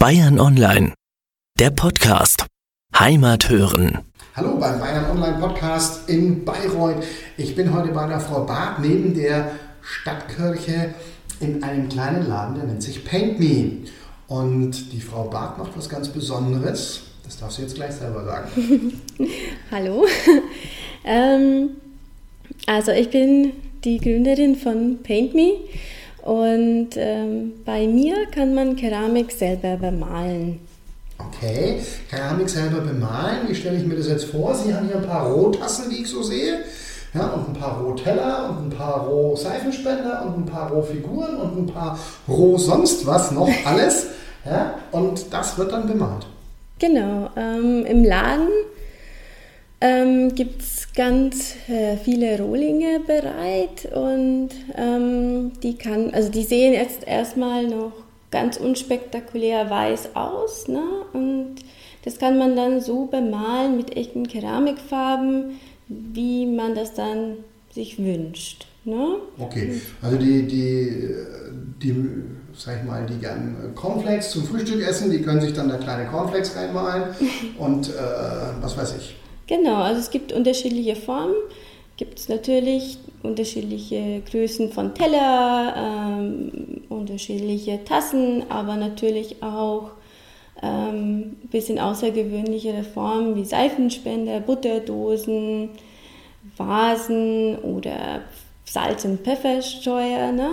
Bayern Online, der Podcast. Heimat hören. Hallo beim Bayern Online Podcast in Bayreuth. Ich bin heute bei der Frau Barth neben der Stadtkirche in einem kleinen Laden, der nennt sich Paint Me. Und die Frau Barth macht was ganz Besonderes. Das darfst du jetzt gleich selber sagen. Hallo. ähm, also ich bin die Gründerin von Paint Me und ähm, bei mir kann man Keramik selber bemalen. Okay, Keramik selber bemalen. Wie stelle ich mir das jetzt vor? Sie haben hier ein paar Rohtassen, wie ich so sehe. Ja, und ein paar Rohteller und ein paar Rohseifenspender und ein paar Rohfiguren und ein paar Roh sonst was noch alles. Ja, und das wird dann bemalt. Genau, ähm, im Laden ähm, gibt es ganz äh, viele Rohlinge bereit und ähm, die kann, also die sehen jetzt erstmal noch ganz unspektakulär weiß aus, ne? Und das kann man dann so bemalen mit echten Keramikfarben, wie man das dann sich wünscht. Ne? Okay, also die, die, die, sag ich mal, die gern Cornflakes zum Frühstück essen, die können sich dann da kleine Cornflakes reinmalen und äh, was weiß ich. Genau, also es gibt unterschiedliche Formen. Gibt es natürlich unterschiedliche Größen von Teller, ähm, unterschiedliche Tassen, aber natürlich auch ein ähm, bisschen außergewöhnlichere Formen wie Seifenspender, Butterdosen, Vasen oder Salz- und Pfeffersteuer. Ne?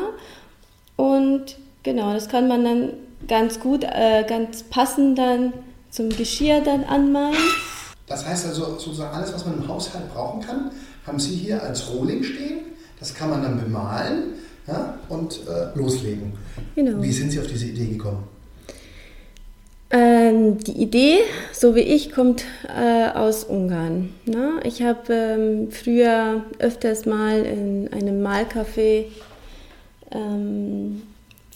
Und genau, das kann man dann ganz gut, äh, ganz passend dann zum Geschirr dann anmalen. Das heißt also sozusagen alles, was man im Haushalt brauchen kann, haben Sie hier als Rohling stehen. Das kann man dann bemalen ja, und äh, loslegen. Genau. Wie sind Sie auf diese Idee gekommen? Ähm, die Idee, so wie ich, kommt äh, aus Ungarn. Ne? Ich habe ähm, früher öfters mal in einem Malcafé ähm,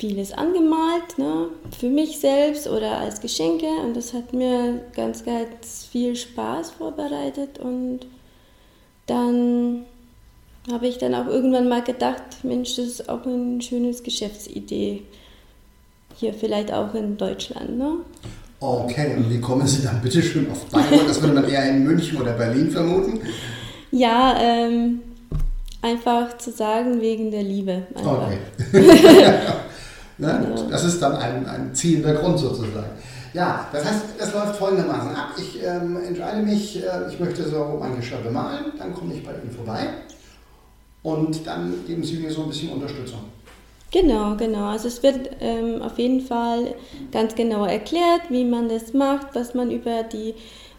vieles angemalt, ne? für mich selbst oder als Geschenke. Und das hat mir ganz, ganz viel Spaß vorbereitet. Und dann habe ich dann auch irgendwann mal gedacht, Mensch, das ist auch eine schöne Geschäftsidee. Hier vielleicht auch in Deutschland. Ne? Okay, und wie kommen Sie dann bitte schön auf Bayreuth? Das würde man eher in München oder Berlin vermuten. Ja, ähm, einfach zu sagen, wegen der Liebe. Einfach. Okay. Ne? Das ist dann ein, ein ziehender Grund sozusagen. Ja, das heißt, es läuft folgendermaßen ab. Ich ähm, entscheide mich, äh, ich möchte so mein Geschirr bemalen, dann komme ich bei Ihnen vorbei und dann geben Sie mir so ein bisschen Unterstützung. Genau, genau. Also es wird ähm, auf jeden Fall ganz genau erklärt, wie man das macht, was man über die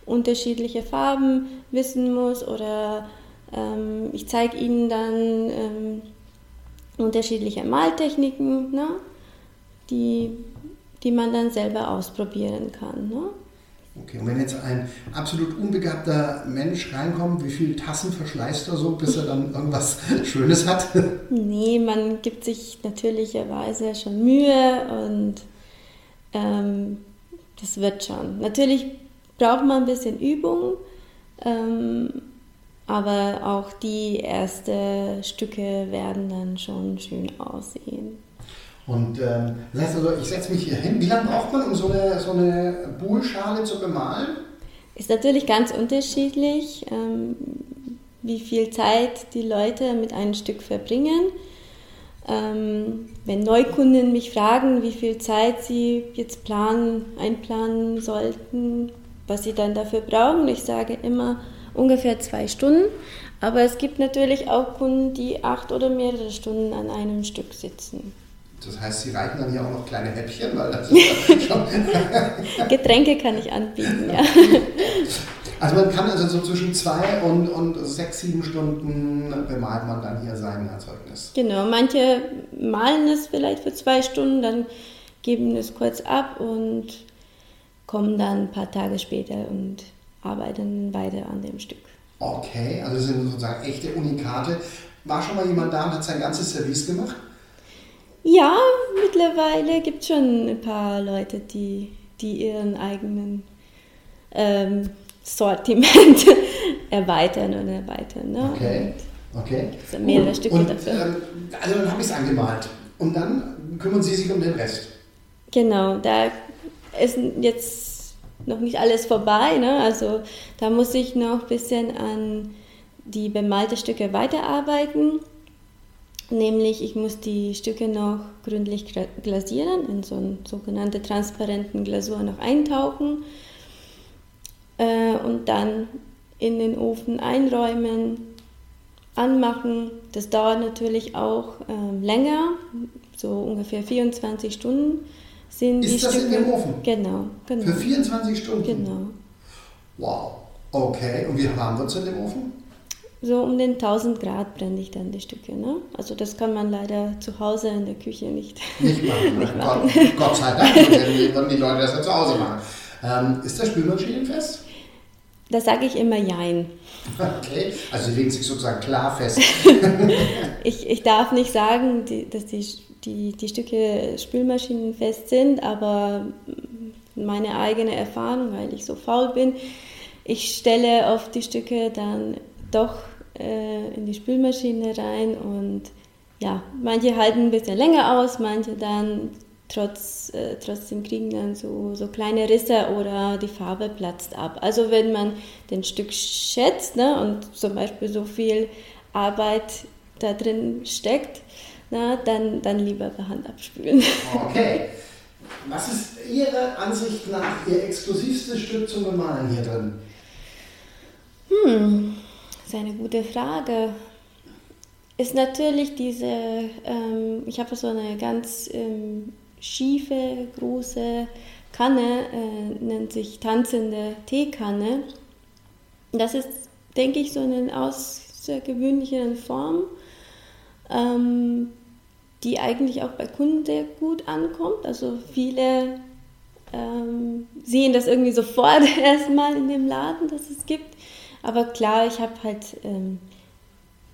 unterschiedlichen Farben wissen muss oder ähm, ich zeige Ihnen dann ähm, unterschiedliche Maltechniken. Ne? Die, die man dann selber ausprobieren kann. Ne? Okay, und wenn jetzt ein absolut unbegabter Mensch reinkommt, wie viele Tassen verschleißt er so, bis er dann irgendwas Schönes hat? Nee, man gibt sich natürlicherweise schon Mühe und ähm, das wird schon. Natürlich braucht man ein bisschen Übung, ähm, aber auch die ersten Stücke werden dann schon schön aussehen. Und ähm, das heißt also, ich setze mich hier hin. Wie lange braucht man, um so eine, so eine Buhlschale zu bemalen? Ist natürlich ganz unterschiedlich, ähm, wie viel Zeit die Leute mit einem Stück verbringen. Ähm, wenn Neukunden mich fragen, wie viel Zeit sie jetzt planen, einplanen sollten, was sie dann dafür brauchen, ich sage immer ungefähr zwei Stunden. Aber es gibt natürlich auch Kunden, die acht oder mehrere Stunden an einem Stück sitzen. Das heißt, Sie reichen dann hier auch noch kleine Häppchen, weil das ist schon. Getränke kann ich anbieten, ja. Also man kann also so zwischen zwei und, und sechs, sieben Stunden bemalt man dann hier sein Erzeugnis. Genau, manche malen es vielleicht für zwei Stunden, dann geben es kurz ab und kommen dann ein paar Tage später und arbeiten weiter an dem Stück. Okay, also das sind sozusagen echte Unikate. War schon mal jemand da und hat sein ganzes Service gemacht? Ja, mittlerweile gibt es schon ein paar Leute, die, die ihren eigenen ähm, Sortiment erweitern und erweitern. Ne? Okay. okay. Es sind mehrere und, Stücke und, dafür. Ähm, also dann habe ich es angemalt. Und dann kümmern Sie sich um den Rest. Genau, da ist jetzt noch nicht alles vorbei. Ne? Also da muss ich noch ein bisschen an die bemalte Stücke weiterarbeiten. Nämlich, ich muss die Stücke noch gründlich glasieren, in so eine sogenannte transparenten Glasur noch eintauchen äh, und dann in den Ofen einräumen, anmachen. Das dauert natürlich auch äh, länger, so ungefähr 24 Stunden sind Ist die das Stücke. in dem Ofen? Genau, genau. Für 24 Stunden? Genau. Wow. Okay, und wie warm wird es in dem Ofen? So um den 1000 Grad brenne ich dann die Stücke. Ne? Also das kann man leider zu Hause in der Küche nicht. Nicht machen. Nicht nein. machen. Gott, Gott sei Dank, würden die Leute das ja zu Hause machen. Ähm, ist das Spülmaschinenfest? Da sage ich immer Jein. Okay, also sie legen sich sozusagen klar fest. Ich, ich darf nicht sagen, die, dass die, die, die Stücke spülmaschinenfest sind, aber meine eigene Erfahrung, weil ich so faul bin, ich stelle oft die Stücke dann doch äh, in die Spülmaschine rein und ja, manche halten ein bisschen länger aus, manche dann trotz, äh, trotzdem kriegen dann so, so kleine Risse oder die Farbe platzt ab. Also wenn man den Stück schätzt ne, und zum Beispiel so viel Arbeit da drin steckt, na, dann, dann lieber per Hand abspülen. Okay. Was ist Ihrer Ansicht nach Ihr exklusivstes Stück zum Bemalen hier drin? Hm, ist eine gute Frage. Ist natürlich diese, ähm, ich habe so eine ganz ähm, schiefe, große Kanne, äh, nennt sich tanzende Teekanne. Das ist, denke ich, so eine außergewöhnliche Form, ähm, die eigentlich auch bei Kunden sehr gut ankommt. Also viele ähm, sehen das irgendwie sofort erstmal in dem Laden, dass es gibt. Aber klar, ich habe halt ähm,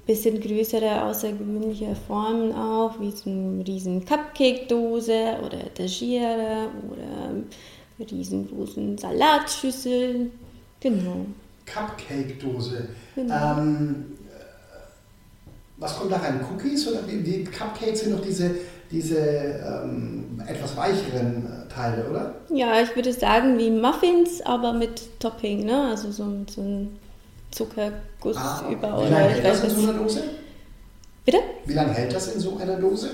bisschen größere, außergewöhnliche Formen auch, wie so eine riesen Cupcake-Dose oder Etagiere oder riesengroßen Salatschüsseln. Genau. Cupcake-Dose. Genau. Ähm, äh, was kommt da rein? Cookies oder die, Cupcakes sind doch diese, diese ähm, etwas weicheren Teile, oder? Ja, ich würde sagen wie Muffins, aber mit Topping, ne? Also so, so ein Zuckerguss Ah, über wie lange hält das in so einer Dose? Bitte? Wie lange hält das in so einer Dose?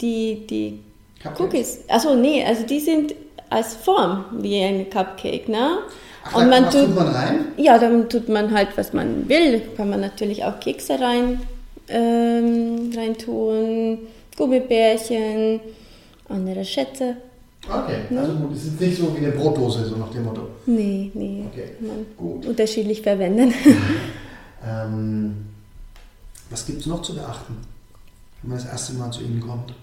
Die, die Cupcakes? Cookies. Achso, nee, also die sind als Form wie ein Cupcake, ne? Ach, Und man tut, tut man rein? ja, dann tut man halt, was man will. Kann man natürlich auch Kekse rein, ähm, rein tun, Gummibärchen, andere Schätze. Okay, also gut, es ist nicht so wie eine Brotdose, so nach dem Motto. Nee, nee, Okay, man gut. unterschiedlich verwenden. Ähm, was gibt es noch zu beachten, wenn man das erste Mal zu Ihnen kommt?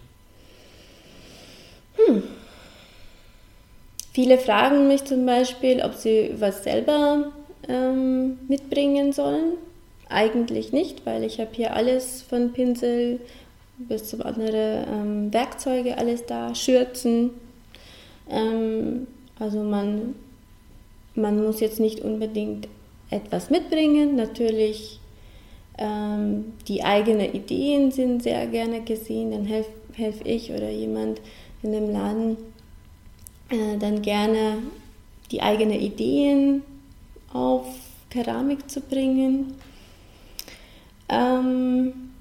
Viele fragen mich zum Beispiel, ob sie was selber ähm, mitbringen sollen. Eigentlich nicht, weil ich habe hier alles von Pinsel bis zu andere ähm, Werkzeuge, alles da, Schürzen. Ähm, also man, man muss jetzt nicht unbedingt etwas mitbringen. Natürlich ähm, die eigenen Ideen sind sehr gerne gesehen. Dann helfe helf ich oder jemand in dem Laden äh, dann gerne die eigenen Ideen auf Keramik zu bringen. Ähm,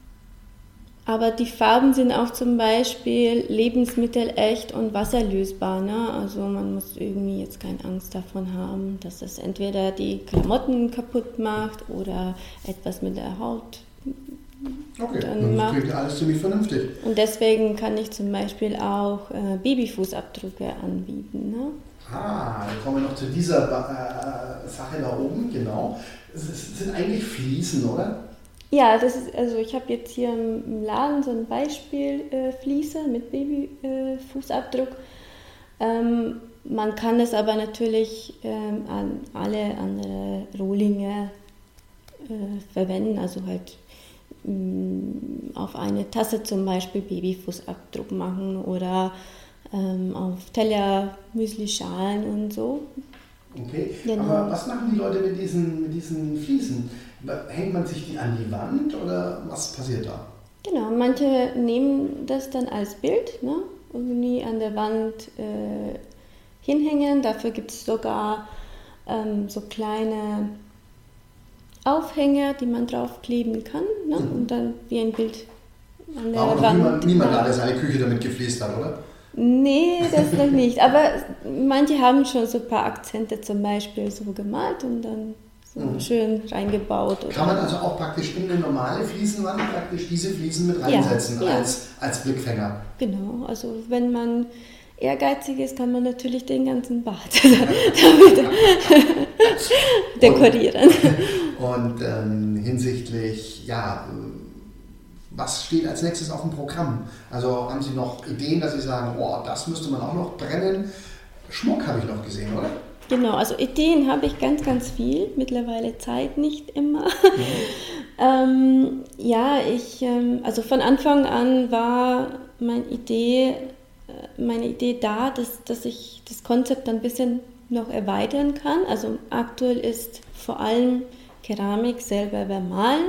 aber die Farben sind auch zum Beispiel lebensmittelecht und wasserlösbar. Ne? Also man muss irgendwie jetzt keine Angst davon haben, dass das entweder die Klamotten kaputt macht oder etwas mit der Haut. Okay, Dann das klingt alles ziemlich vernünftig. Und deswegen kann ich zum Beispiel auch äh, Babyfußabdrücke anbieten. Ne? Ah, dann kommen wir noch zu dieser äh, Sache da oben, genau. Es sind eigentlich Fliesen, oder? Ja, das ist, also ich habe jetzt hier im Laden so ein Beispiel äh, Fliese mit Babyfußabdruck. ähm, man kann es aber natürlich ähm, an alle andere Rohlinge äh, verwenden, also halt mh, auf eine Tasse zum Beispiel Babyfußabdruck machen oder ähm, auf Teller, Müslischalen und so. Okay. Genau. Aber was machen die Leute mit diesen, mit diesen Fliesen? Hängt man sich die an die Wand oder was passiert da? Genau, manche nehmen das dann als Bild ne? irgendwie an der Wand äh, hinhängen. Dafür gibt es sogar ähm, so kleine Aufhänger, die man draufkleben kann ne? Mhm. und dann wie ein Bild an der Aber Wand. niemand, niemand alle seine Küche damit gefliest hat, oder? Nee, das noch nicht. Aber manche haben schon so ein paar Akzente zum Beispiel so gemalt und dann so schön reingebaut. Kann man also auch praktisch in eine normale Fliesenwand praktisch diese Fliesen mit reinsetzen ja, ja. Als, als Blickfänger? Genau, also wenn man ehrgeizig ist, kann man natürlich den ganzen Bad damit dekorieren. Und, und ähm, hinsichtlich, ja, was steht als nächstes auf dem Programm? Also haben Sie noch Ideen, dass Sie sagen, oh, das müsste man auch noch brennen? Schmuck habe ich noch gesehen, oder? Genau, also Ideen habe ich ganz, ganz viel. Mittlerweile Zeit nicht immer. Mhm. ähm, ja, ich, ähm, also von Anfang an war meine Idee, äh, meine Idee da, dass, dass ich das Konzept ein bisschen noch erweitern kann. Also aktuell ist vor allem Keramik selber vermalen,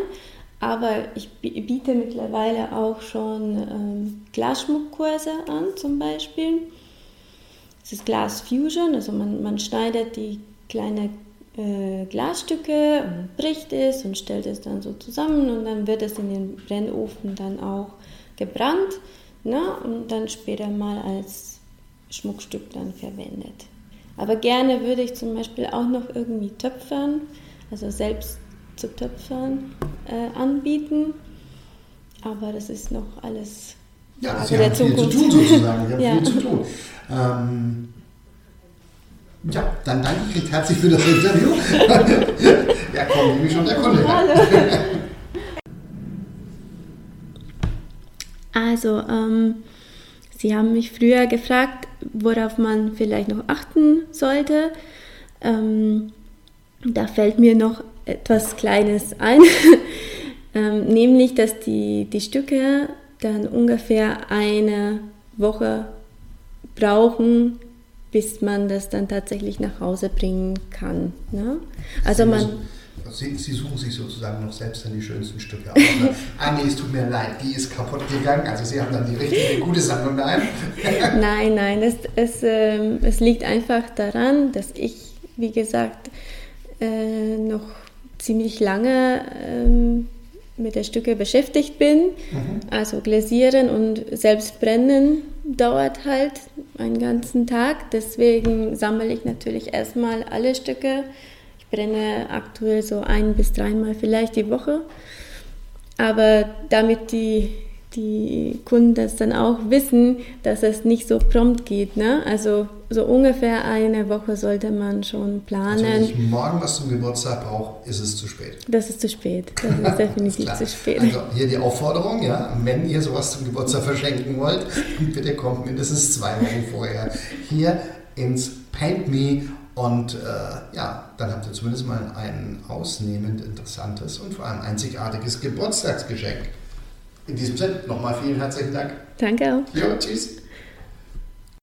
aber ich biete mittlerweile auch schon ähm, Glasschmuckkurse an, zum Beispiel. Das ist Glass Fusion, also man, man schneidet die kleine äh, Glasstücke und bricht es und stellt es dann so zusammen und dann wird es in den Brennofen dann auch gebrannt ne? und dann später mal als Schmuckstück dann verwendet. Aber gerne würde ich zum Beispiel auch noch irgendwie töpfern, also selbst zu töpfern äh, anbieten. Aber das ist noch alles ja, Sie haben viel zu tun sozusagen. Sie haben ja. viel zu tun. Ähm, ja, dann danke ich recht herzlich für das Interview. ja, kommt nämlich schon der Kunde. Hallo. Also, ähm, Sie haben mich früher gefragt, worauf man vielleicht noch achten sollte. Ähm, da fällt mir noch etwas Kleines ein, ähm, nämlich dass die, die Stücke dann ungefähr eine Woche brauchen, bis man das dann tatsächlich nach Hause bringen kann. Ne? Also man Sie, Sie, suchen sich sozusagen noch selbst dann die schönsten Stücke aus. Ne? ah nee, es tut mir leid, die ist kaputt gegangen. Also Sie haben dann die richtige gute Sammlung daheim. nein, nein, es, es, äh, es liegt einfach daran, dass ich, wie gesagt, äh, noch ziemlich lange ähm, mit den Stücke beschäftigt bin. Mhm. Also glasieren und selbst brennen dauert halt einen ganzen Tag. Deswegen sammle ich natürlich erstmal alle Stücke. Ich brenne aktuell so ein bis dreimal vielleicht die Woche. Aber damit die die Kunden das dann auch wissen, dass es nicht so prompt geht. Ne? Also so ungefähr eine Woche sollte man schon planen. Also wenn ich morgen was zum Geburtstag brauche, ist es zu spät. Das ist zu spät. Das ist definitiv ist zu spät. Also hier die Aufforderung, ja, wenn ihr sowas zum Geburtstag verschenken wollt, bitte kommt mindestens zwei Wochen vorher hier ins Paint Me und äh, ja, dann habt ihr zumindest mal ein ausnehmend interessantes und vor allem einzigartiges Geburtstagsgeschenk. In diesem Sinne nochmal vielen herzlichen Dank. Danke auch. Ja, tschüss.